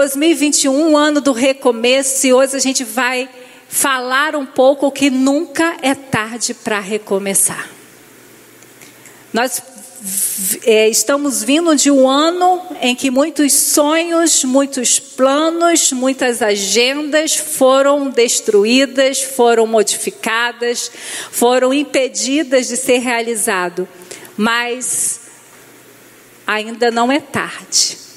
2021, um ano do recomeço, e hoje a gente vai falar um pouco que nunca é tarde para recomeçar. Nós é, estamos vindo de um ano em que muitos sonhos, muitos planos, muitas agendas foram destruídas, foram modificadas, foram impedidas de ser realizado. Mas ainda não é tarde.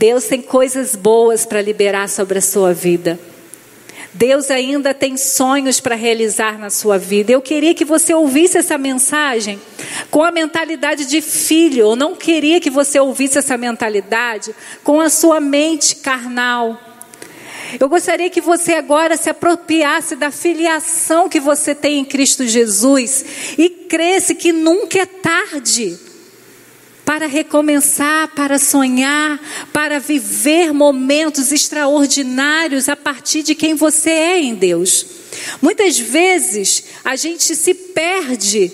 Deus tem coisas boas para liberar sobre a sua vida. Deus ainda tem sonhos para realizar na sua vida. Eu queria que você ouvisse essa mensagem com a mentalidade de filho. Eu não queria que você ouvisse essa mentalidade com a sua mente carnal. Eu gostaria que você agora se apropriasse da filiação que você tem em Cristo Jesus e cresce que nunca é tarde para recomeçar, para sonhar, para viver momentos extraordinários a partir de quem você é em Deus. Muitas vezes a gente se perde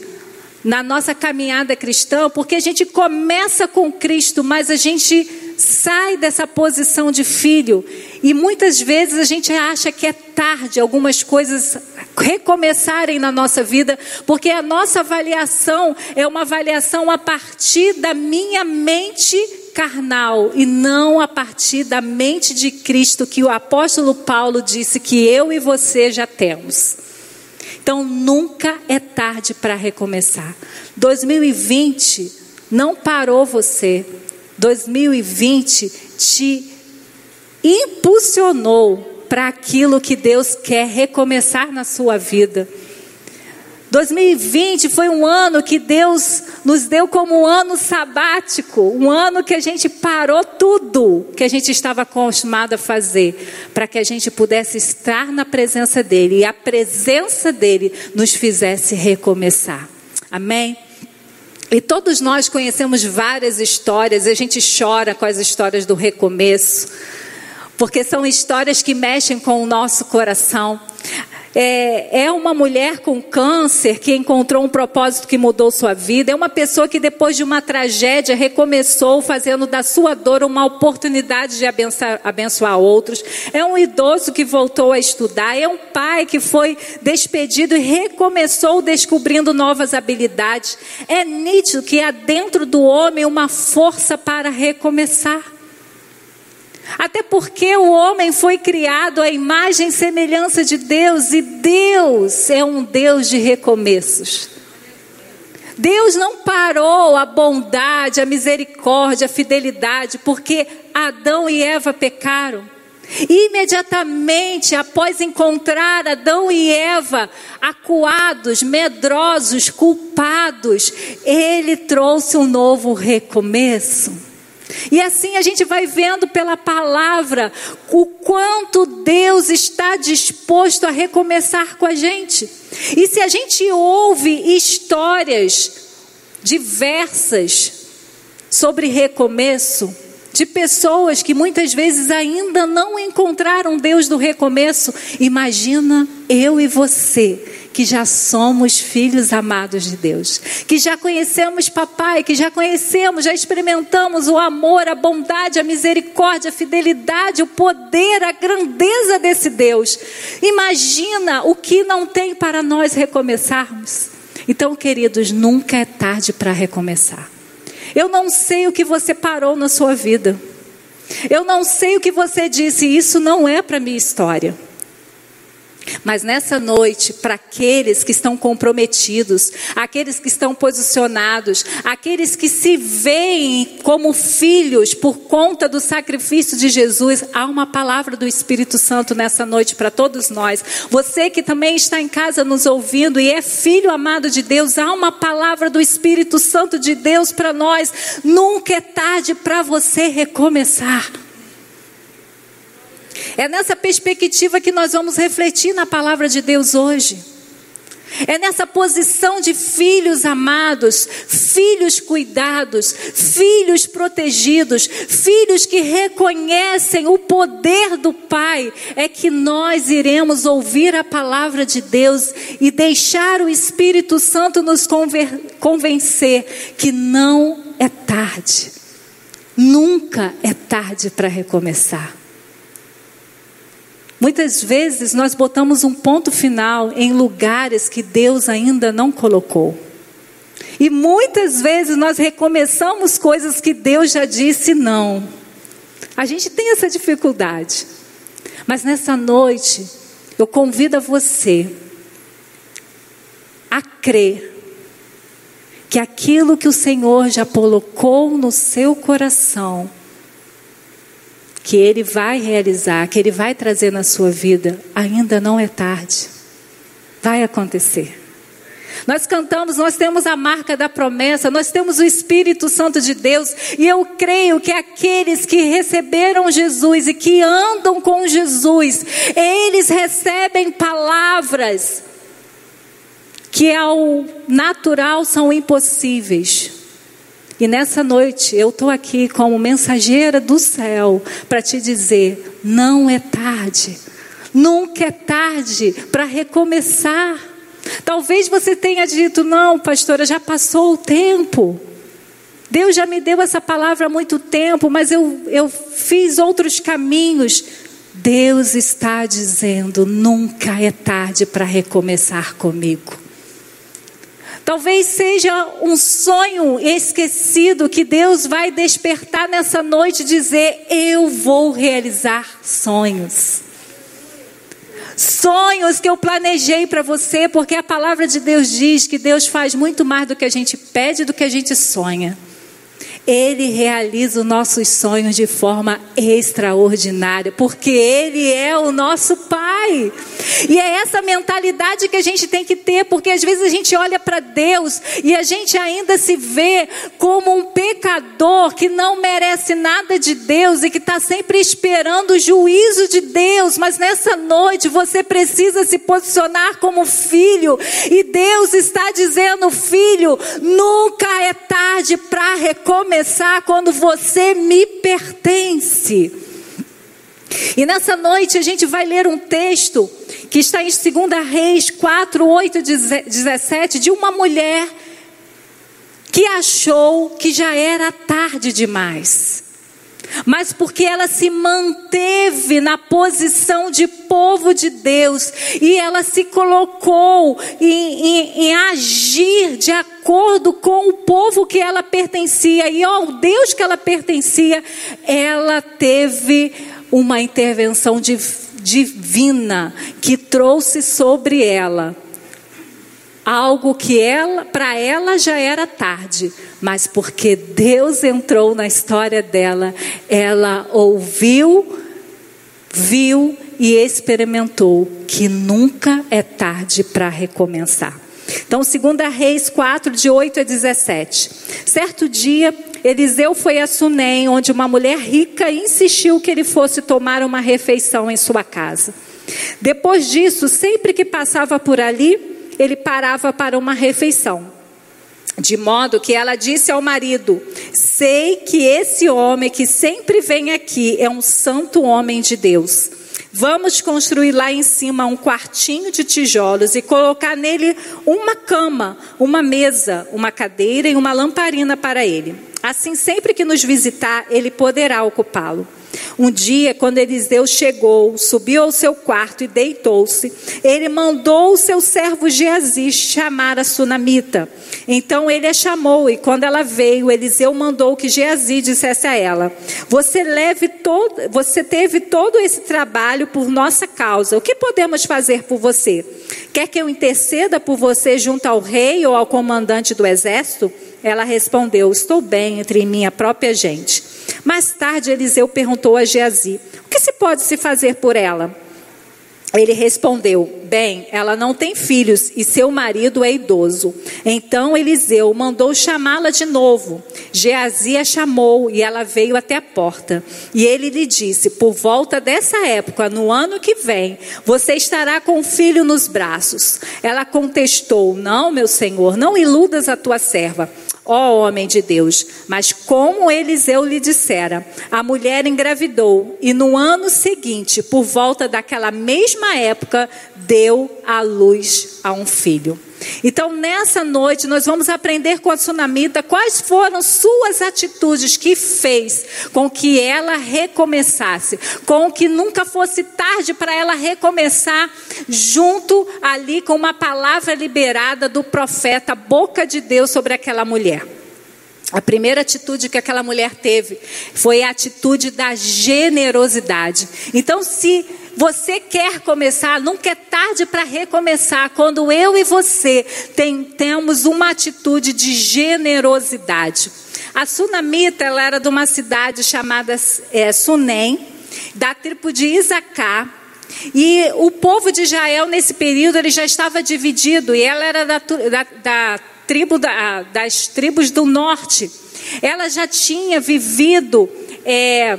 na nossa caminhada cristã porque a gente começa com Cristo, mas a gente sai dessa posição de filho e muitas vezes a gente acha que é tarde algumas coisas recomeçarem na nossa vida, porque a nossa avaliação é uma avaliação a partir da minha mente carnal e não a partir da mente de Cristo que o apóstolo Paulo disse que eu e você já temos. Então nunca é tarde para recomeçar. 2020 não parou você. 2020 te impulsionou para aquilo que Deus quer recomeçar na sua vida. 2020 foi um ano que Deus nos deu como um ano sabático, um ano que a gente parou tudo que a gente estava acostumado a fazer, para que a gente pudesse estar na presença dEle e a presença dEle nos fizesse recomeçar. Amém? E todos nós conhecemos várias histórias, a gente chora com as histórias do recomeço porque são histórias que mexem com o nosso coração. É, é, uma mulher com câncer que encontrou um propósito que mudou sua vida. É uma pessoa que, depois de uma tragédia, recomeçou fazendo da sua dor uma oportunidade de abençoar, abençoar outros. É um idoso que voltou a estudar. É um pai que foi despedido e recomeçou descobrindo novas habilidades. É nítido que há dentro do homem uma força para recomeçar. Até porque o homem foi criado à imagem e semelhança de Deus e Deus é um Deus de recomeços. Deus não parou a bondade, a misericórdia, a fidelidade, porque Adão e Eva pecaram. Imediatamente após encontrar Adão e Eva acuados, medrosos, culpados, ele trouxe um novo recomeço. E assim a gente vai vendo pela palavra o quanto Deus está disposto a recomeçar com a gente. E se a gente ouve histórias diversas sobre recomeço, de pessoas que muitas vezes ainda não encontraram Deus do recomeço, imagina eu e você que já somos filhos amados de Deus, que já conhecemos papai, que já conhecemos, já experimentamos o amor, a bondade, a misericórdia, a fidelidade, o poder, a grandeza desse Deus. Imagina o que não tem para nós recomeçarmos. Então, queridos, nunca é tarde para recomeçar. Eu não sei o que você parou na sua vida. Eu não sei o que você disse, isso não é para minha história. Mas nessa noite, para aqueles que estão comprometidos, aqueles que estão posicionados, aqueles que se veem como filhos por conta do sacrifício de Jesus, há uma palavra do Espírito Santo nessa noite para todos nós. Você que também está em casa nos ouvindo e é filho amado de Deus, há uma palavra do Espírito Santo de Deus para nós. Nunca é tarde para você recomeçar. É nessa perspectiva que nós vamos refletir na palavra de Deus hoje. É nessa posição de filhos amados, filhos cuidados, filhos protegidos, filhos que reconhecem o poder do Pai, é que nós iremos ouvir a palavra de Deus e deixar o Espírito Santo nos convencer que não é tarde. Nunca é tarde para recomeçar. Muitas vezes nós botamos um ponto final em lugares que Deus ainda não colocou. E muitas vezes nós recomeçamos coisas que Deus já disse não. A gente tem essa dificuldade. Mas nessa noite, eu convido a você a crer que aquilo que o Senhor já colocou no seu coração, que Ele vai realizar, que Ele vai trazer na sua vida, ainda não é tarde. Vai acontecer. Nós cantamos, nós temos a marca da promessa, nós temos o Espírito Santo de Deus, e eu creio que aqueles que receberam Jesus e que andam com Jesus, eles recebem palavras que ao natural são impossíveis. E nessa noite eu estou aqui como mensageira do céu para te dizer: não é tarde, nunca é tarde para recomeçar. Talvez você tenha dito: não, pastora, já passou o tempo. Deus já me deu essa palavra há muito tempo, mas eu, eu fiz outros caminhos. Deus está dizendo: nunca é tarde para recomeçar comigo. Talvez seja um sonho esquecido que Deus vai despertar nessa noite e dizer: Eu vou realizar sonhos. Sonhos que eu planejei para você, porque a palavra de Deus diz que Deus faz muito mais do que a gente pede, do que a gente sonha. Ele realiza os nossos sonhos de forma extraordinária, porque Ele é o nosso Pai. E é essa mentalidade que a gente tem que ter, porque às vezes a gente olha para Deus e a gente ainda se vê como um pecador que não merece nada de Deus e que está sempre esperando o juízo de Deus. Mas nessa noite você precisa se posicionar como filho, e Deus está dizendo: filho, nunca é tarde para recomeçar começar quando você me pertence. E nessa noite a gente vai ler um texto que está em 2 Reis 4, 8 17, de uma mulher que achou que já era tarde demais mas porque ela se manteve na posição de povo de Deus e ela se colocou em, em, em, agir de acordo com o povo que ela pertencia e ao Deus que ela pertencia, ela teve uma intervenção divina que trouxe sobre ela algo que ela, para ela já era tarde, mas porque Deus entrou na história dela, ela ouviu, viu e experimentou que nunca é tarde para recomeçar. Então, 2 Reis 4, de 8 a 17. Certo dia, Eliseu foi a Sunem, onde uma mulher rica insistiu que ele fosse tomar uma refeição em sua casa. Depois disso, sempre que passava por ali, ele parava para uma refeição. De modo que ela disse ao marido: Sei que esse homem que sempre vem aqui é um santo homem de Deus. Vamos construir lá em cima um quartinho de tijolos e colocar nele uma cama, uma mesa, uma cadeira e uma lamparina para ele. Assim, sempre que nos visitar, ele poderá ocupá-lo. Um dia, quando Eliseu chegou, subiu ao seu quarto e deitou-se, ele mandou o seu servo Geazi chamar a sunamita. Então ele a chamou e quando ela veio, Eliseu mandou que Geazi dissesse a ela: Você leve todo, você teve todo esse trabalho por nossa causa. O que podemos fazer por você? Quer que eu interceda por você junto ao rei ou ao comandante do exército? Ela respondeu: Estou bem entre minha própria gente. Mais tarde, Eliseu perguntou a Geazi: O que se pode se fazer por ela? Ele respondeu: Bem, ela não tem filhos e seu marido é idoso. Então Eliseu mandou chamá-la de novo. Geazi a chamou e ela veio até a porta. E ele lhe disse: Por volta dessa época, no ano que vem, você estará com o filho nos braços. Ela contestou: Não, meu senhor, não iludas a tua serva ó homem de Deus. Mas como Eliseu lhe dissera, a mulher engravidou, e no ano seguinte, por volta daquela mesma época, deu à luz a um filho. Então, nessa noite, nós vamos aprender com a sunamita quais foram suas atitudes que fez com que ela recomeçasse, com que nunca fosse tarde para ela recomeçar, junto ali com uma palavra liberada do profeta, boca de Deus sobre aquela mulher. A primeira atitude que aquela mulher teve foi a atitude da generosidade. Então, se você quer começar, nunca é tarde para recomeçar. Quando eu e você tem, temos uma atitude de generosidade. A Sunamita ela era de uma cidade chamada é, Sunem, da tribo de Isacar. E o povo de Israel, nesse período, ele já estava dividido, e ela era da, da, da tribo da, das tribos do norte. Ela já tinha vivido é,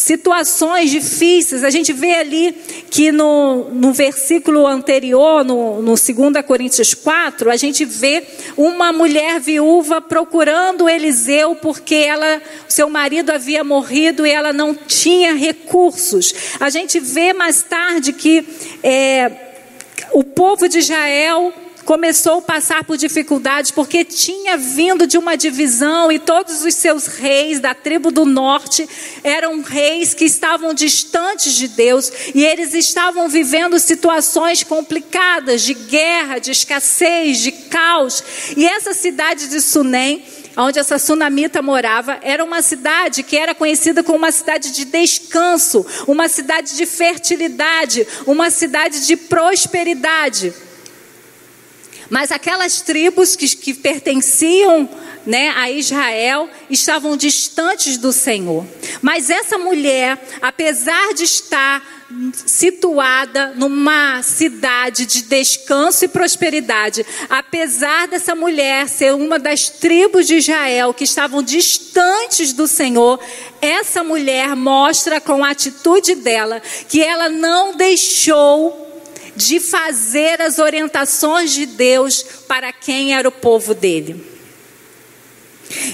situações difíceis. A gente vê ali que no, no versículo anterior, no, no 2 Coríntios 4, a gente vê uma mulher viúva procurando Eliseu porque ela, seu marido havia morrido e ela não tinha recursos. A gente vê mais tarde que é, o povo de Israel começou a passar por dificuldades porque tinha vindo de uma divisão e todos os seus reis da tribo do norte eram reis que estavam distantes de Deus e eles estavam vivendo situações complicadas de guerra, de escassez, de caos. E essa cidade de Sunem onde essa sunamita morava, era uma cidade que era conhecida como uma cidade de descanso, uma cidade de fertilidade, uma cidade de prosperidade. Mas aquelas tribos que, que pertenciam né, a Israel estavam distantes do Senhor. Mas essa mulher, apesar de estar situada numa cidade de descanso e prosperidade, apesar dessa mulher ser uma das tribos de Israel que estavam distantes do Senhor, essa mulher mostra com a atitude dela que ela não deixou de fazer as orientações de Deus para quem era o povo dele.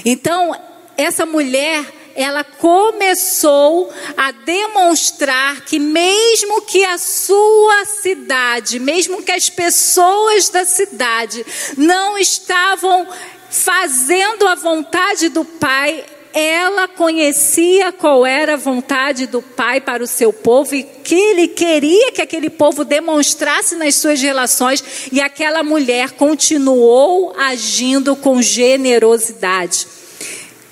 Então, essa mulher, ela começou a demonstrar que, mesmo que a sua cidade, mesmo que as pessoas da cidade não estavam fazendo a vontade do Pai, ela conhecia qual era a vontade do Pai para o seu povo e que ele queria que aquele povo demonstrasse nas suas relações, e aquela mulher continuou agindo com generosidade.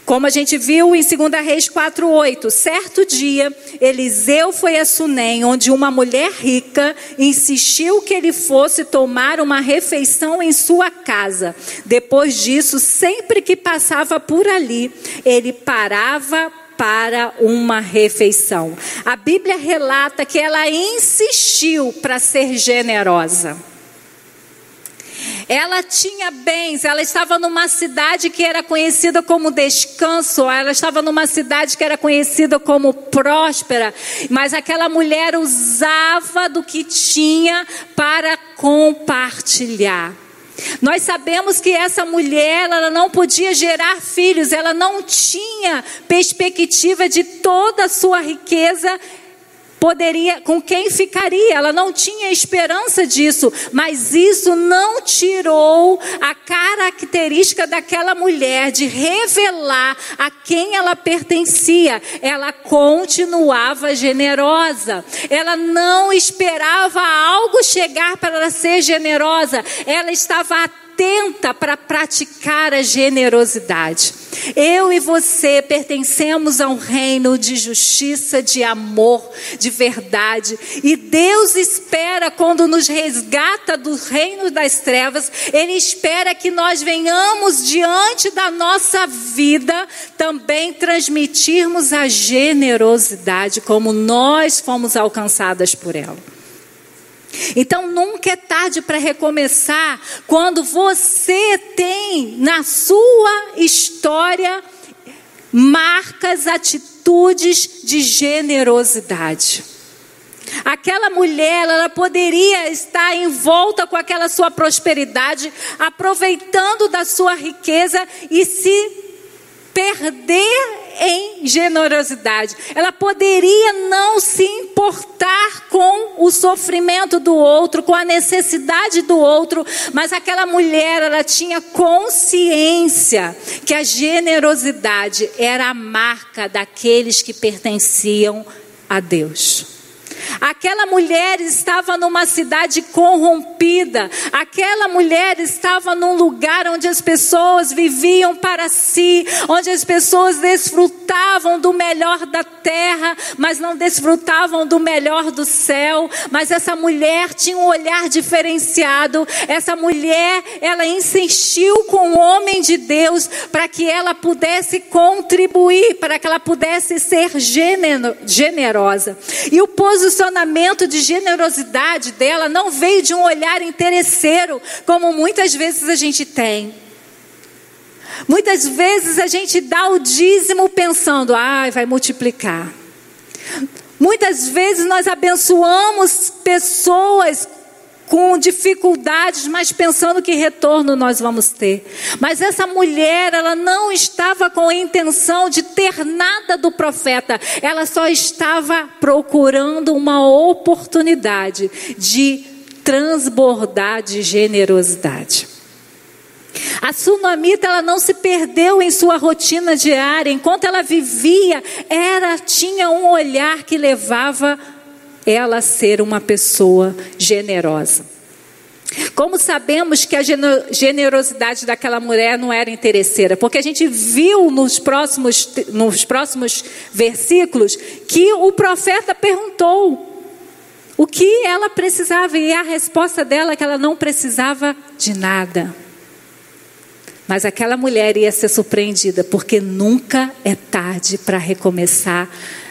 Como a gente viu em 2 Reis 4:8, certo dia, Eliseu foi a Sunem, onde uma mulher rica insistiu que ele fosse tomar uma refeição em sua casa. Depois disso, sempre que passava por ali, ele parava para uma refeição. A Bíblia relata que ela insistiu para ser generosa. Ela tinha bens, ela estava numa cidade que era conhecida como descanso, ela estava numa cidade que era conhecida como próspera, mas aquela mulher usava do que tinha para compartilhar. Nós sabemos que essa mulher, ela não podia gerar filhos, ela não tinha perspectiva de toda a sua riqueza poderia, com quem ficaria? Ela não tinha esperança disso, mas isso não tirou a característica daquela mulher de revelar a quem ela pertencia. Ela continuava generosa. Ela não esperava algo chegar para ser generosa. Ela estava atenta atenta para praticar a generosidade. Eu e você pertencemos a um reino de justiça, de amor, de verdade. E Deus espera, quando nos resgata do reino das trevas, Ele espera que nós venhamos diante da nossa vida também transmitirmos a generosidade, como nós fomos alcançadas por ela. Então nunca é tarde para recomeçar quando você tem na sua história marcas, atitudes de generosidade. Aquela mulher, ela poderia estar em volta com aquela sua prosperidade, aproveitando da sua riqueza e se perder em generosidade. Ela poderia não se importar com o sofrimento do outro, com a necessidade do outro, mas aquela mulher, ela tinha consciência que a generosidade era a marca daqueles que pertenciam a Deus. Aquela mulher estava numa cidade corrompida. Aquela mulher estava num lugar onde as pessoas viviam para si, onde as pessoas desfrutavam do melhor da terra, mas não desfrutavam do melhor do céu. Mas essa mulher tinha um olhar diferenciado. Essa mulher, ela insistiu com o homem de Deus para que ela pudesse contribuir, para que ela pudesse ser generosa. E o posicionamento posicionamento de generosidade dela não veio de um olhar interesseiro, como muitas vezes a gente tem. Muitas vezes a gente dá o dízimo pensando, ai, ah, vai multiplicar. Muitas vezes nós abençoamos pessoas com dificuldades, mas pensando que retorno nós vamos ter. Mas essa mulher, ela não estava com a intenção de ter nada do profeta, ela só estava procurando uma oportunidade de transbordar de generosidade. A sunamita ela não se perdeu em sua rotina diária, enquanto ela vivia, ela tinha um olhar que levava ela ser uma pessoa generosa. Como sabemos que a generosidade daquela mulher não era interesseira? Porque a gente viu nos próximos, nos próximos versículos que o profeta perguntou o que ela precisava e a resposta dela é que ela não precisava de nada. Mas aquela mulher ia ser surpreendida, porque nunca é tarde para recomeçar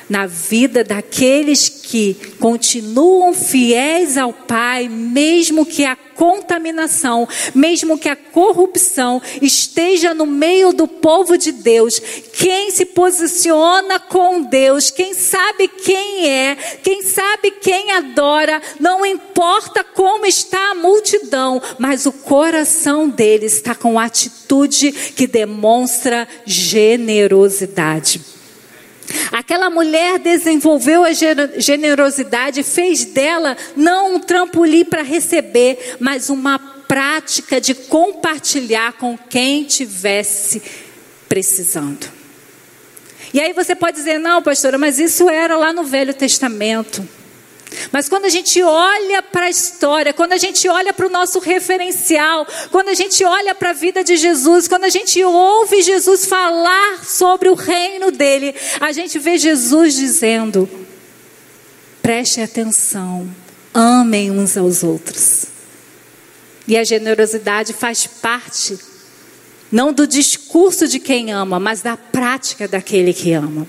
na vida daqueles que continuam fiéis ao Pai, mesmo que a contaminação, mesmo que a corrupção esteja no meio do povo de Deus. Quem se posiciona com Deus, quem sabe quem é, quem sabe quem adora, não importa como está a multidão, mas o coração dele está com atitude que demonstra generosidade. Aquela mulher desenvolveu a generosidade, fez dela não um trampolim para receber, mas uma prática de compartilhar com quem tivesse precisando. E aí você pode dizer, não, pastora, mas isso era lá no Velho Testamento. Mas quando a gente olha para a história, quando a gente olha para o nosso referencial, quando a gente olha para a vida de Jesus, quando a gente ouve Jesus falar sobre o reino dele, a gente vê Jesus dizendo: preste atenção, amem uns aos outros. E a generosidade faz parte, não do discurso de quem ama, mas da prática daquele que ama.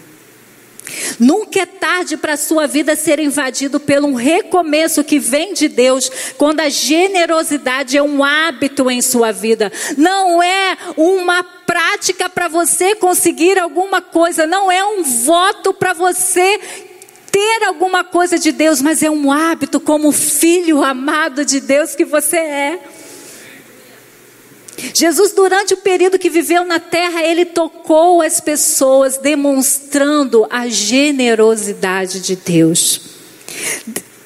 Nunca é tarde para a sua vida ser invadido pelo um recomeço que vem de Deus, quando a generosidade é um hábito em sua vida. Não é uma prática para você conseguir alguma coisa, não é um voto para você ter alguma coisa de Deus, mas é um hábito como filho amado de Deus que você é. Jesus, durante o período que viveu na terra, ele tocou as pessoas, demonstrando a generosidade de Deus.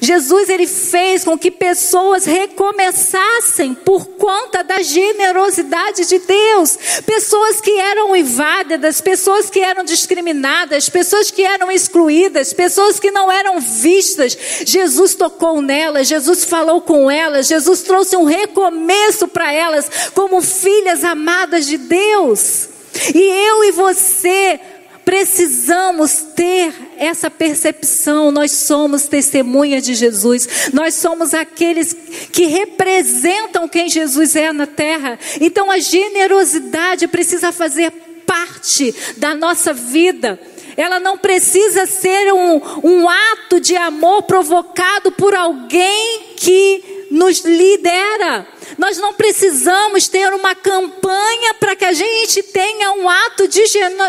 Jesus ele fez com que pessoas recomeçassem por conta da generosidade de Deus. Pessoas que eram inválidas, pessoas que eram discriminadas, pessoas que eram excluídas, pessoas que não eram vistas. Jesus tocou nelas, Jesus falou com elas, Jesus trouxe um recomeço para elas como filhas amadas de Deus. E eu e você Precisamos ter essa percepção. Nós somos testemunha de Jesus. Nós somos aqueles que representam quem Jesus é na terra. Então a generosidade precisa fazer parte da nossa vida. Ela não precisa ser um, um ato de amor provocado por alguém que nos lidera. Nós não precisamos ter uma campanha para que a gente tenha um ato de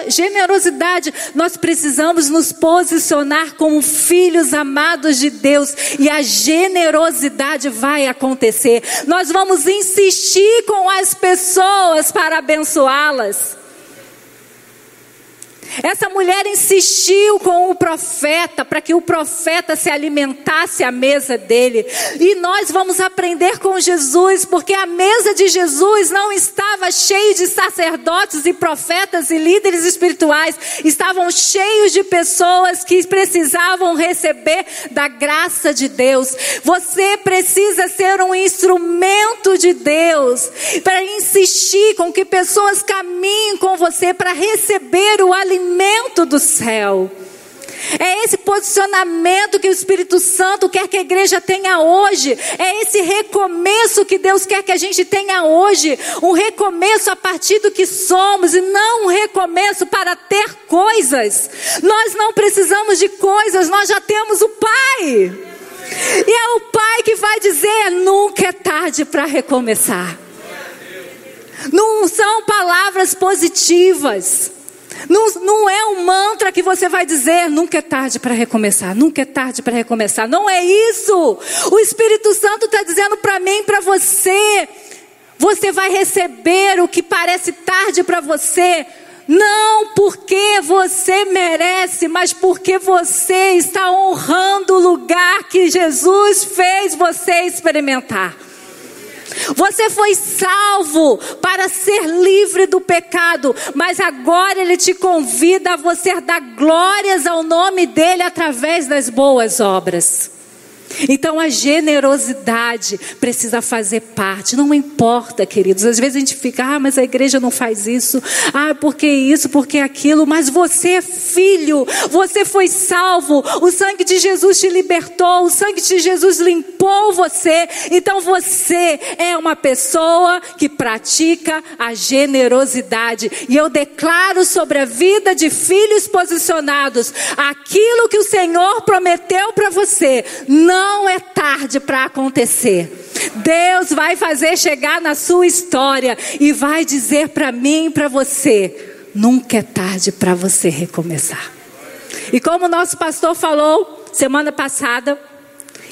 generosidade. Nós precisamos nos posicionar como filhos amados de Deus e a generosidade vai acontecer. Nós vamos insistir com as pessoas para abençoá-las. Essa mulher insistiu com o profeta para que o profeta se alimentasse à mesa dele. E nós vamos aprender com Jesus, porque a mesa de Jesus não estava cheia de sacerdotes e profetas e líderes espirituais, estavam cheios de pessoas que precisavam receber da graça de Deus. Você precisa ser um instrumento de Deus para insistir com que pessoas caminhem com você para receber o alimento alimento do céu. É esse posicionamento que o Espírito Santo quer que a igreja tenha hoje. É esse recomeço que Deus quer que a gente tenha hoje. Um recomeço a partir do que somos e não um recomeço para ter coisas. Nós não precisamos de coisas, nós já temos o Pai. E é o Pai que vai dizer: nunca é tarde para recomeçar. Não são palavras positivas. Não, não é um mantra que você vai dizer, nunca é tarde para recomeçar, nunca é tarde para recomeçar. Não é isso. O Espírito Santo está dizendo para mim para você. Você vai receber o que parece tarde para você, não porque você merece, mas porque você está honrando o lugar que Jesus fez você experimentar. Você foi salvo para ser livre do pecado, mas agora Ele te convida a você dar glórias ao nome dEle através das boas obras. Então a generosidade precisa fazer parte, não importa, queridos. Às vezes a gente fica, ah, mas a igreja não faz isso, ah, porque isso, porque aquilo, mas você é filho, você foi salvo, o sangue de Jesus te libertou, o sangue de Jesus limpou você, então você é uma pessoa que pratica a generosidade. E eu declaro sobre a vida de filhos posicionados aquilo que o Senhor prometeu para você. Não não é tarde para acontecer. Deus vai fazer chegar na sua história e vai dizer para mim e para você: nunca é tarde para você recomeçar. E como o nosso pastor falou semana passada,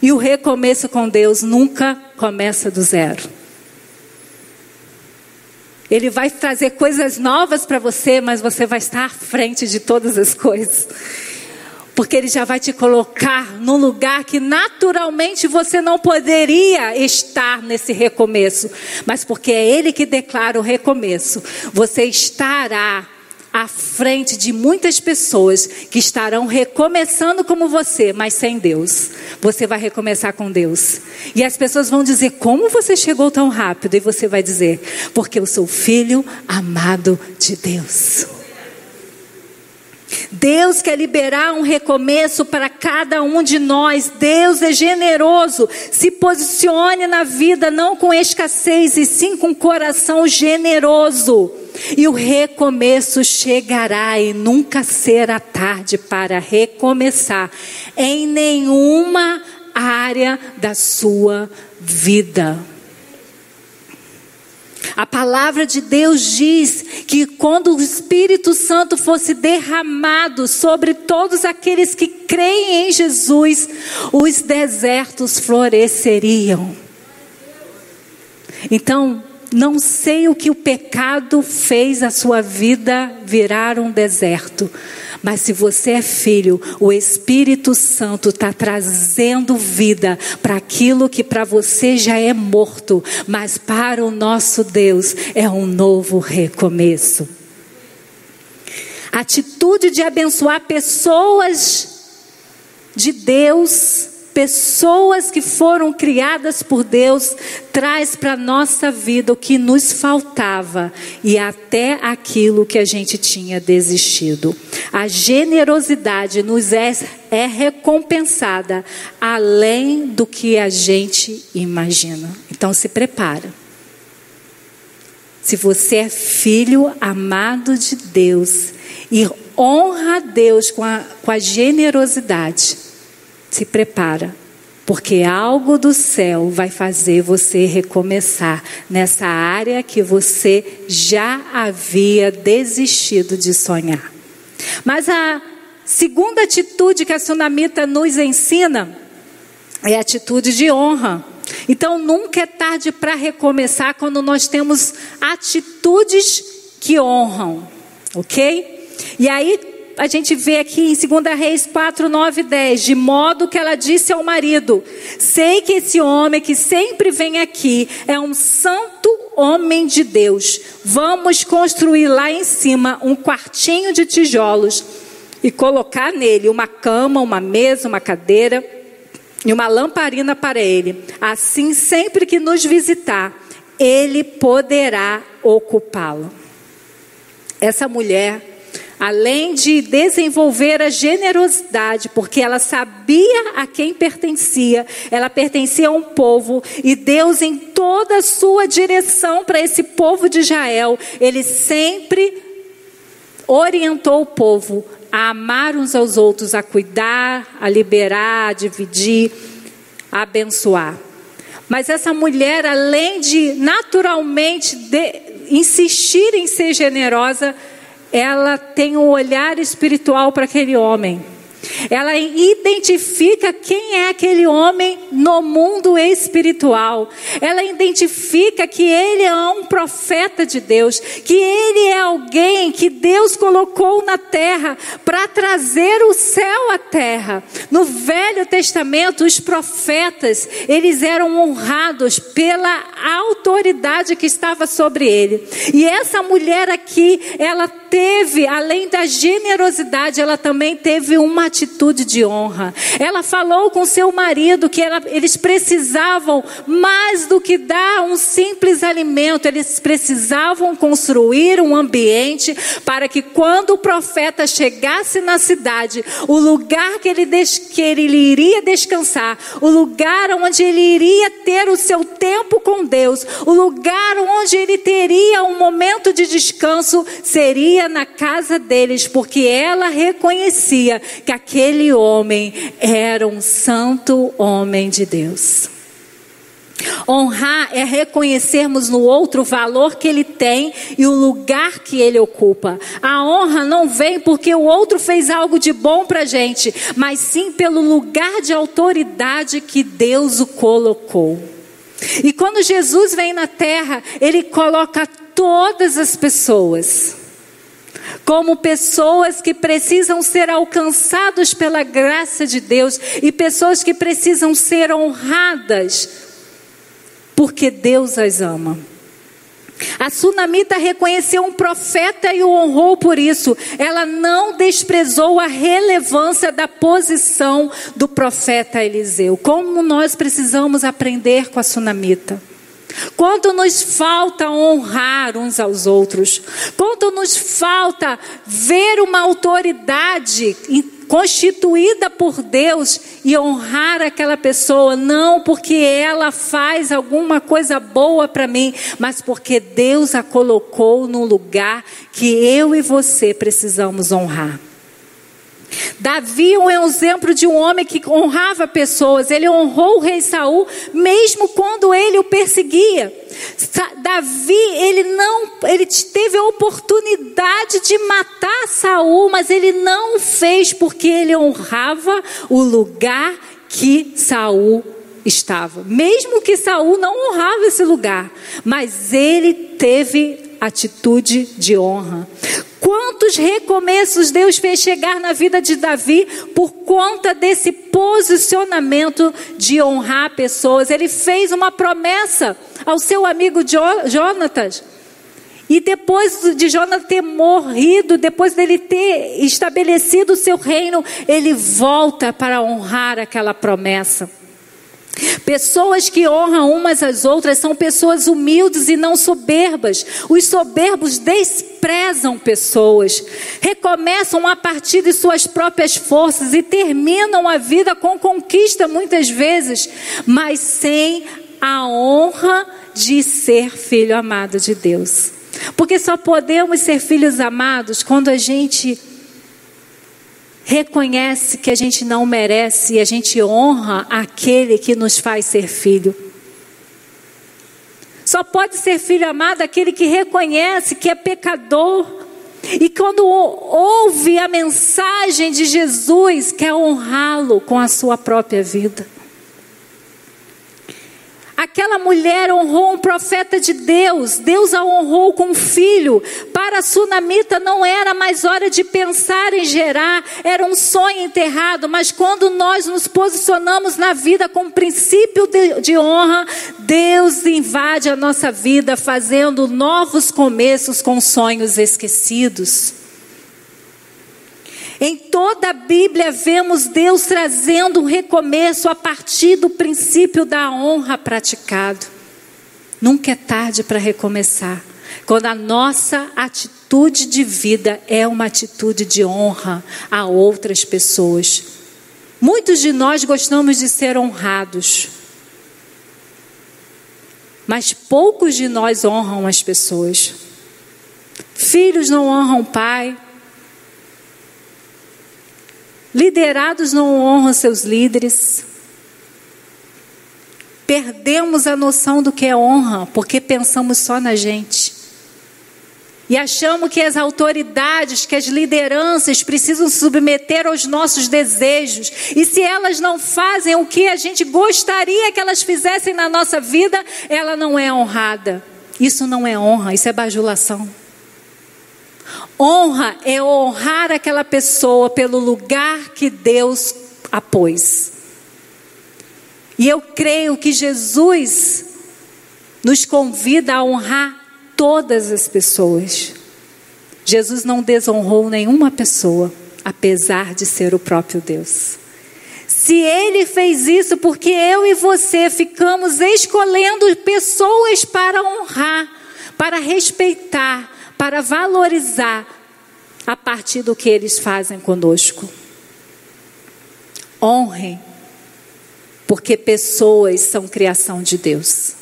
e o recomeço com Deus nunca começa do zero. Ele vai trazer coisas novas para você, mas você vai estar à frente de todas as coisas porque Ele já vai te colocar num lugar que naturalmente você não poderia estar nesse recomeço, mas porque é Ele que declara o recomeço, você estará à frente de muitas pessoas que estarão recomeçando como você, mas sem Deus. Você vai recomeçar com Deus. E as pessoas vão dizer: Como você chegou tão rápido? E você vai dizer: Porque eu sou filho amado de Deus. Deus quer liberar um recomeço para cada um de nós. Deus é generoso. Se posicione na vida não com escassez e sim com coração generoso. E o recomeço chegará e nunca será tarde para recomeçar em nenhuma área da sua vida. A palavra de Deus diz que quando o Espírito Santo fosse derramado sobre todos aqueles que creem em Jesus, os desertos floresceriam. Então, não sei o que o pecado fez a sua vida virar um deserto, mas se você é filho, o Espírito Santo está trazendo vida para aquilo que para você já é morto, mas para o nosso Deus é um novo recomeço. Atitude de abençoar pessoas de Deus pessoas que foram criadas por Deus, traz para a nossa vida o que nos faltava e até aquilo que a gente tinha desistido. A generosidade nos é, é recompensada além do que a gente imagina. Então se prepara. Se você é filho amado de Deus e honra a Deus com a, com a generosidade, se prepara, porque algo do céu vai fazer você recomeçar nessa área que você já havia desistido de sonhar. Mas a segunda atitude que a sunamita nos ensina é a atitude de honra. Então nunca é tarde para recomeçar quando nós temos atitudes que honram, ok? E aí a gente vê aqui em 2 Reis 4, 9 e 10, de modo que ela disse ao marido: Sei que esse homem que sempre vem aqui é um santo homem de Deus. Vamos construir lá em cima um quartinho de tijolos e colocar nele uma cama, uma mesa, uma cadeira e uma lamparina para ele. Assim, sempre que nos visitar, ele poderá ocupá-lo. Essa mulher, além de desenvolver a generosidade, porque ela sabia a quem pertencia, ela pertencia a um povo, e Deus, em toda a sua direção para esse povo de Israel, ele sempre orientou o povo a amar uns aos outros, a cuidar, a liberar, a dividir, a abençoar. Mas essa mulher, além de naturalmente de, insistir em ser generosa, ela tem um olhar espiritual para aquele homem. Ela identifica quem é aquele homem no mundo espiritual. Ela identifica que ele é um profeta de Deus, que ele é alguém que Deus colocou na terra para trazer o céu à terra. No Velho Testamento, os profetas, eles eram honrados pela autoridade que estava sobre ele. E essa mulher aqui, ela teve, além da generosidade, ela também teve uma atitude de honra. Ela falou com seu marido que ela, eles precisavam mais do que dar um simples alimento, eles precisavam construir um ambiente para que quando o profeta chegasse na cidade, o lugar que ele, que ele iria descansar, o lugar onde ele iria ter o seu tempo com Deus, o lugar onde ele teria um momento de descanso, seria na casa deles, porque ela reconhecia que aquele homem era um santo homem de Deus. Honrar é reconhecermos no outro o valor que ele tem e o lugar que ele ocupa. A honra não vem porque o outro fez algo de bom para gente, mas sim pelo lugar de autoridade que Deus o colocou. E quando Jesus vem na terra, ele coloca todas as pessoas como pessoas que precisam ser alcançados pela graça de Deus e pessoas que precisam ser honradas porque Deus as ama. A sunamita reconheceu um profeta e o honrou por isso. Ela não desprezou a relevância da posição do profeta Eliseu. Como nós precisamos aprender com a sunamita. Quanto nos falta honrar uns aos outros. Quanto nos falta ver uma autoridade constituída por Deus e honrar aquela pessoa, não porque ela faz alguma coisa boa para mim, mas porque Deus a colocou no lugar que eu e você precisamos honrar. Davi é um exemplo de um homem que honrava pessoas. Ele honrou o rei Saul, mesmo quando ele o perseguia. Davi, ele não, ele teve a oportunidade de matar Saul, mas ele não fez porque ele honrava o lugar que Saul estava. Mesmo que Saul não honrava esse lugar, mas ele teve atitude de honra. Quantos recomeços Deus fez chegar na vida de Davi por conta desse posicionamento de honrar pessoas? Ele fez uma promessa ao seu amigo Jonatas. E depois de Jonas ter morrido, depois dele ter estabelecido o seu reino, ele volta para honrar aquela promessa. Pessoas que honram umas às outras são pessoas humildes e não soberbas. Os soberbos desprezam pessoas, recomeçam a partir de suas próprias forças e terminam a vida com conquista muitas vezes, mas sem a honra de ser filho amado de Deus. Porque só podemos ser filhos amados quando a gente reconhece que a gente não merece e a gente honra aquele que nos faz ser filho. Só pode ser filho amado aquele que reconhece que é pecador e quando ouve a mensagem de Jesus, quer honrá-lo com a sua própria vida. Aquela mulher honrou um profeta de Deus, Deus a honrou com um filho. Para a sunamita não era mais hora de pensar em gerar, era um sonho enterrado, mas quando nós nos posicionamos na vida com princípio de, de honra, Deus invade a nossa vida fazendo novos começos com sonhos esquecidos. Em toda a Bíblia vemos Deus trazendo um recomeço a partir do princípio da honra praticado. Nunca é tarde para recomeçar. Quando a nossa atitude de vida é uma atitude de honra a outras pessoas. Muitos de nós gostamos de ser honrados. Mas poucos de nós honram as pessoas. Filhos não honram o pai, Liderados não honram seus líderes. Perdemos a noção do que é honra, porque pensamos só na gente. E achamos que as autoridades, que as lideranças precisam submeter aos nossos desejos. E se elas não fazem o que a gente gostaria que elas fizessem na nossa vida, ela não é honrada. Isso não é honra, isso é bajulação. Honra é honrar aquela pessoa pelo lugar que Deus a pôs. E eu creio que Jesus nos convida a honrar todas as pessoas. Jesus não desonrou nenhuma pessoa, apesar de ser o próprio Deus. Se ele fez isso porque eu e você ficamos escolhendo pessoas para honrar, para respeitar, para valorizar a partir do que eles fazem conosco. Honrem, porque pessoas são criação de Deus.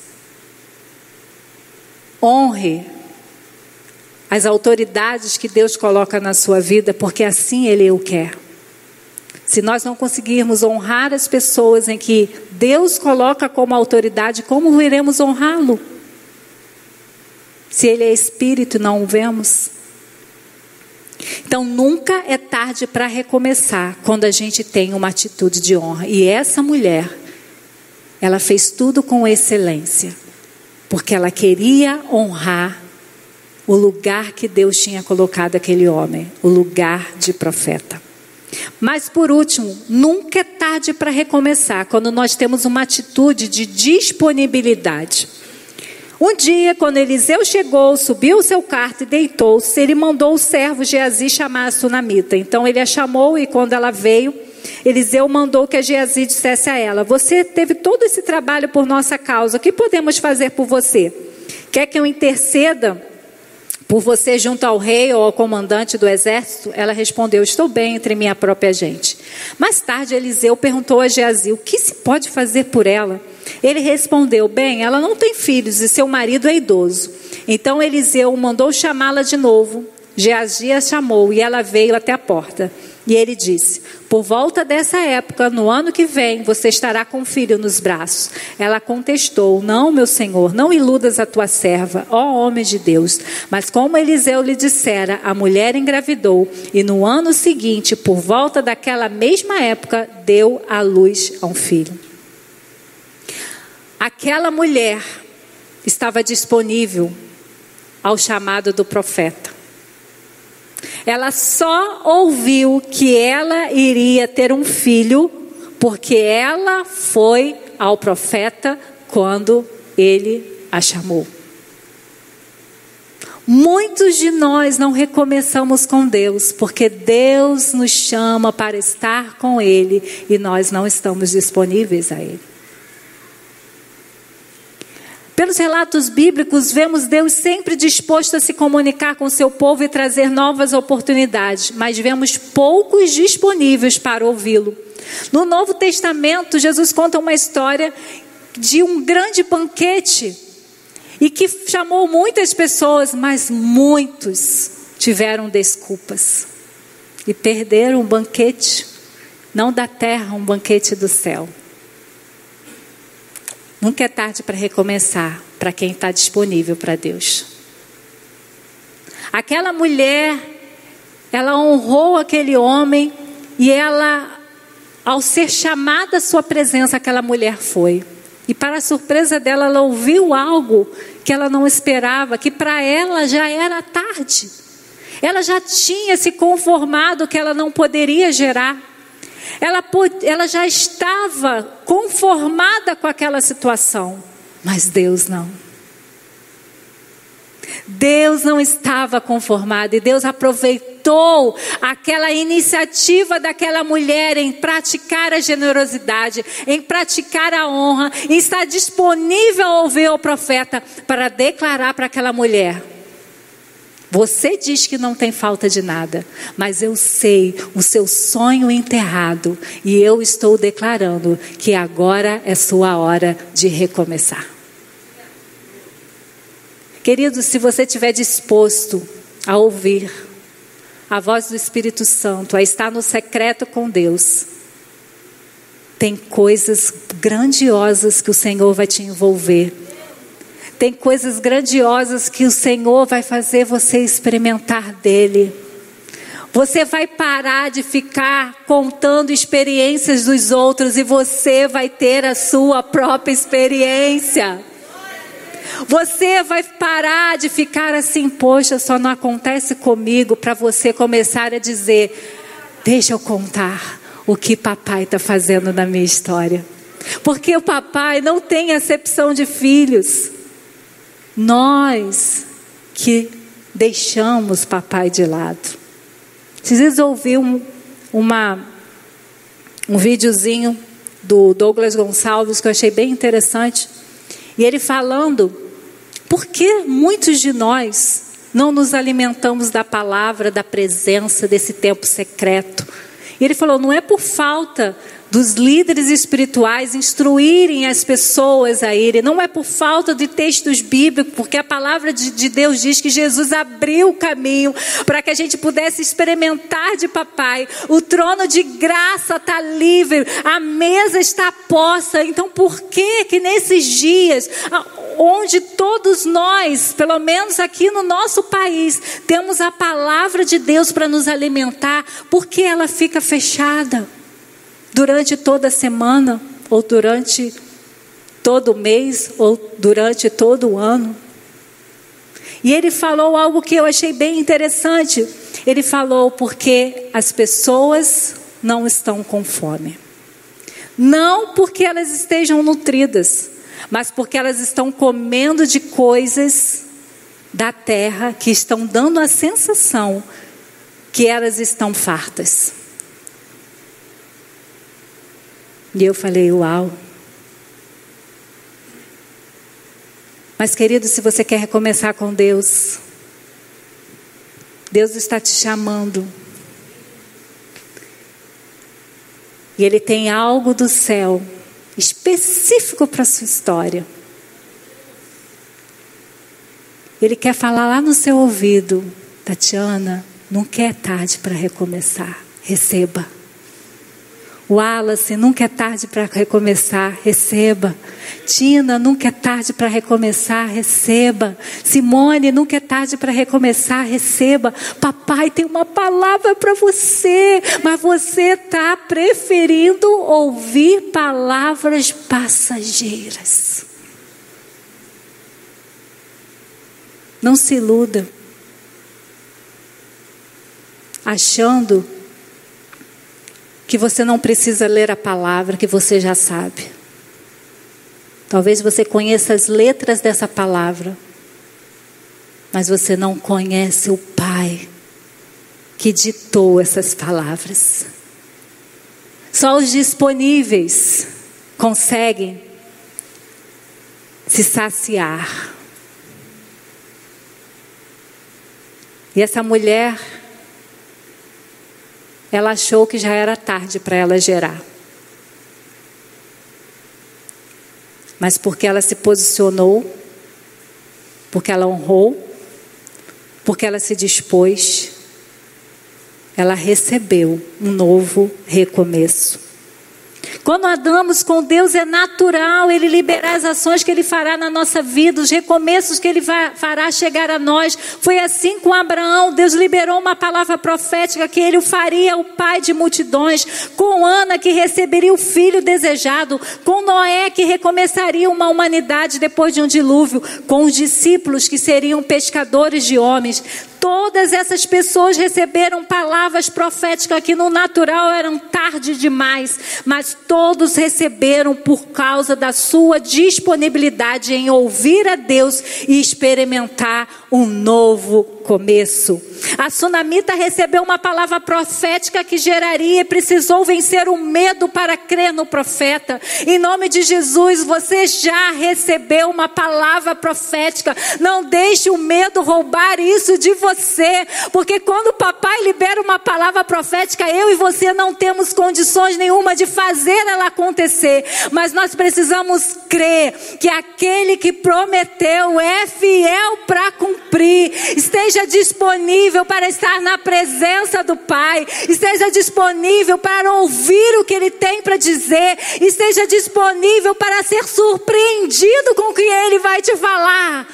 Honre as autoridades que Deus coloca na sua vida, porque assim Ele o quer. Se nós não conseguirmos honrar as pessoas em que Deus coloca como autoridade, como iremos honrá-lo? Se ele é espírito, não o vemos. Então nunca é tarde para recomeçar quando a gente tem uma atitude de honra. E essa mulher, ela fez tudo com excelência, porque ela queria honrar o lugar que Deus tinha colocado aquele homem, o lugar de profeta. Mas por último, nunca é tarde para recomeçar quando nós temos uma atitude de disponibilidade. Um dia, quando Eliseu chegou, subiu o seu quarto e deitou-se, ele mandou o servo Geazi chamar a sunamita. Então ele a chamou e quando ela veio, Eliseu mandou que a Geazi dissesse a ela: Você teve todo esse trabalho por nossa causa, o que podemos fazer por você? Quer que eu interceda por você junto ao rei ou ao comandante do exército? Ela respondeu: Estou bem entre minha própria gente. Mais tarde, Eliseu perguntou a Geazi: O que se pode fazer por ela? Ele respondeu: Bem, ela não tem filhos e seu marido é idoso. Então Eliseu mandou chamá-la de novo. Geazi a chamou e ela veio até a porta. E ele disse: Por volta dessa época, no ano que vem, você estará com o filho nos braços. Ela contestou: Não, meu senhor, não iludas a tua serva, ó homem de Deus. Mas como Eliseu lhe dissera, a mulher engravidou e no ano seguinte, por volta daquela mesma época, deu à luz a um filho. Aquela mulher estava disponível ao chamado do profeta. Ela só ouviu que ela iria ter um filho porque ela foi ao profeta quando ele a chamou. Muitos de nós não recomeçamos com Deus, porque Deus nos chama para estar com Ele e nós não estamos disponíveis a Ele. Pelos relatos bíblicos, vemos Deus sempre disposto a se comunicar com seu povo e trazer novas oportunidades, mas vemos poucos disponíveis para ouvi-lo. No Novo Testamento, Jesus conta uma história de um grande banquete e que chamou muitas pessoas, mas muitos tiveram desculpas e perderam o banquete, não da terra, um banquete do céu. Nunca é tarde para recomeçar para quem está disponível para Deus. Aquela mulher, ela honrou aquele homem e ela, ao ser chamada à sua presença, aquela mulher foi. E para a surpresa dela, ela ouviu algo que ela não esperava, que para ela já era tarde. Ela já tinha se conformado que ela não poderia gerar. Ela, ela já estava conformada com aquela situação. Mas Deus não. Deus não estava conformado e Deus aproveitou aquela iniciativa daquela mulher em praticar a generosidade, em praticar a honra, em estar disponível a ouvir o profeta para declarar para aquela mulher: Você diz que não tem falta de nada, mas eu sei o seu sonho enterrado e eu estou declarando que agora é sua hora de recomeçar. Querido, se você estiver disposto a ouvir a voz do Espírito Santo, a estar no secreto com Deus, tem coisas grandiosas que o Senhor vai te envolver. Tem coisas grandiosas que o Senhor vai fazer você experimentar dele. Você vai parar de ficar contando experiências dos outros e você vai ter a sua própria experiência. Você vai parar de ficar assim, poxa, só não acontece comigo, para você começar a dizer: deixa eu contar o que papai está fazendo na minha história. Porque o papai não tem acepção de filhos. Nós que deixamos papai de lado. Vocês vezes um, uma, um videozinho do Douglas Gonçalves que eu achei bem interessante. E ele falando, por que muitos de nós não nos alimentamos da palavra, da presença, desse tempo secreto? E ele falou: não é por falta dos líderes espirituais instruírem as pessoas a irem. Não é por falta de textos bíblicos, porque a palavra de, de Deus diz que Jesus abriu o caminho para que a gente pudesse experimentar de papai. O trono de graça está livre, a mesa está posta. Então, por que que nesses dias, onde todos nós, pelo menos aqui no nosso país, temos a palavra de Deus para nos alimentar, por que ela fica fechada? Durante toda a semana, ou durante todo o mês, ou durante todo o ano. E ele falou algo que eu achei bem interessante. Ele falou porque as pessoas não estão com fome. Não porque elas estejam nutridas, mas porque elas estão comendo de coisas da terra que estão dando a sensação que elas estão fartas. E eu falei, uau. Mas, querido, se você quer recomeçar com Deus, Deus está te chamando. E Ele tem algo do céu específico para a sua história. Ele quer falar lá no seu ouvido, Tatiana, não quer tarde para recomeçar. Receba. Wallace, nunca é tarde para recomeçar, receba. Tina, nunca é tarde para recomeçar, receba. Simone, nunca é tarde para recomeçar, receba. Papai tem uma palavra para você, mas você está preferindo ouvir palavras passageiras. Não se iluda, achando que você não precisa ler a palavra, que você já sabe. Talvez você conheça as letras dessa palavra, mas você não conhece o Pai que ditou essas palavras. Só os disponíveis conseguem se saciar. E essa mulher ela achou que já era tarde para ela gerar. Mas porque ela se posicionou, porque ela honrou, porque ela se dispôs, ela recebeu um novo recomeço. Quando andamos com Deus é natural Ele liberar as ações que Ele fará na nossa vida, os recomeços que Ele fará chegar a nós. Foi assim com Abraão. Deus liberou uma palavra profética que Ele o faria o pai de multidões. Com Ana que receberia o filho desejado. Com Noé que recomeçaria uma humanidade depois de um dilúvio. Com os discípulos que seriam pescadores de homens. Todas essas pessoas receberam palavras proféticas que no natural eram tarde demais, mas todos receberam por causa da sua disponibilidade em ouvir a Deus e experimentar um novo começo. A sunamita recebeu uma palavra profética que geraria e precisou vencer o medo para crer no profeta. Em nome de Jesus, você já recebeu uma palavra profética. Não deixe o medo roubar isso de você, porque quando o papai libera uma palavra profética, eu e você não temos condições nenhuma de fazer ela acontecer, mas nós precisamos crer que aquele que prometeu é fiel para cumprir. Esteja disponível para estar na presença do Pai, esteja disponível para ouvir o que Ele tem para dizer, esteja disponível para ser surpreendido com o que Ele vai te falar.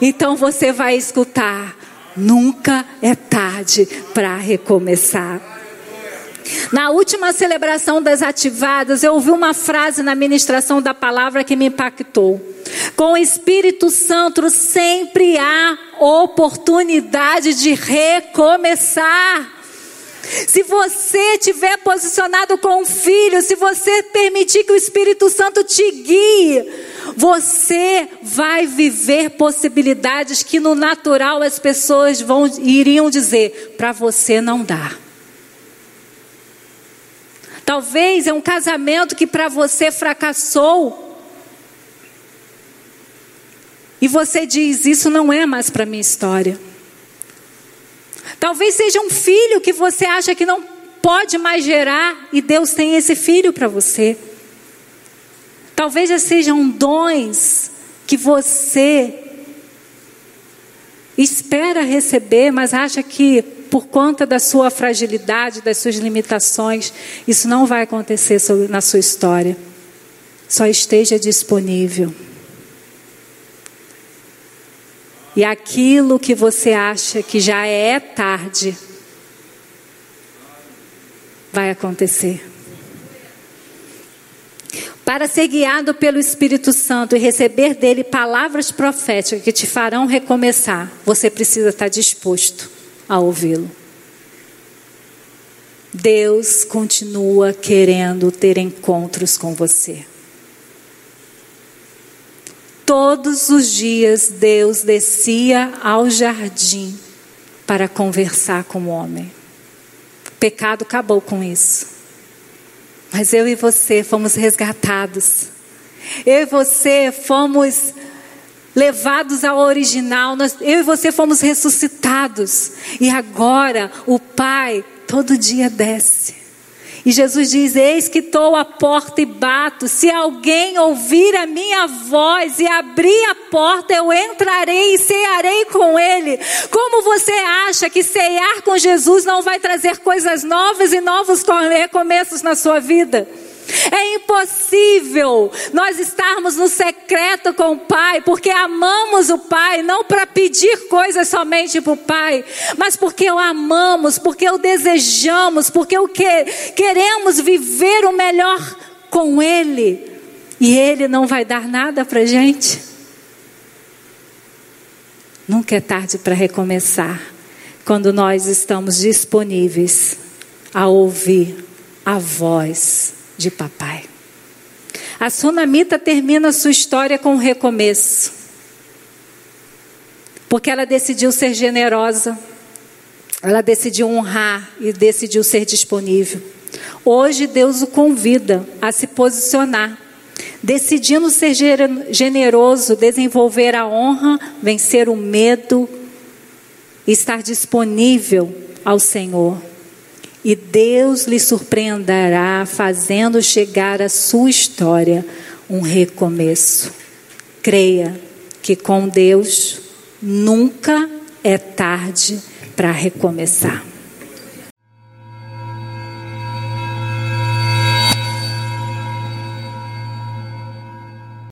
Então você vai escutar. Nunca é tarde para recomeçar. Na última celebração das ativadas, eu ouvi uma frase na ministração da palavra que me impactou. Com o Espírito Santo sempre há oportunidade de recomeçar. Se você tiver posicionado com o filho, se você permitir que o Espírito Santo te guie, você vai viver possibilidades que no natural as pessoas vão iriam dizer, para você não dá. Talvez é um casamento que para você fracassou. E você diz: Isso não é mais para minha história. Talvez seja um filho que você acha que não pode mais gerar e Deus tem esse filho para você. Talvez já sejam dons que você espera receber, mas acha que por conta da sua fragilidade, das suas limitações, isso não vai acontecer na sua história. Só esteja disponível. E aquilo que você acha que já é tarde, vai acontecer. Para ser guiado pelo Espírito Santo e receber dele palavras proféticas que te farão recomeçar, você precisa estar disposto a ouvi-lo. Deus continua querendo ter encontros com você. Todos os dias Deus descia ao jardim para conversar com o homem. O pecado acabou com isso. Mas eu e você fomos resgatados. Eu e você fomos levados ao original, nós, eu e você fomos ressuscitados. E agora o Pai todo dia desce. E Jesus diz: Eis que estou à porta e bato. Se alguém ouvir a minha voz e abrir a porta, eu entrarei e cearei com ele. Como você acha que cear com Jesus não vai trazer coisas novas e novos recomeços na sua vida? É impossível nós estarmos no secreto com o Pai, porque amamos o Pai, não para pedir coisas somente para o Pai, mas porque o amamos, porque o desejamos, porque o que queremos viver o melhor com Ele. E Ele não vai dar nada para gente. Nunca é tarde para recomeçar, quando nós estamos disponíveis a ouvir a voz de papai. A sunamita termina sua história com um recomeço. Porque ela decidiu ser generosa, ela decidiu honrar e decidiu ser disponível. Hoje Deus o convida a se posicionar, decidindo ser generoso, desenvolver a honra, vencer o medo estar disponível ao Senhor e Deus lhe surpreenderá, fazendo chegar à sua história um recomeço. Creia que com Deus nunca é tarde para recomeçar.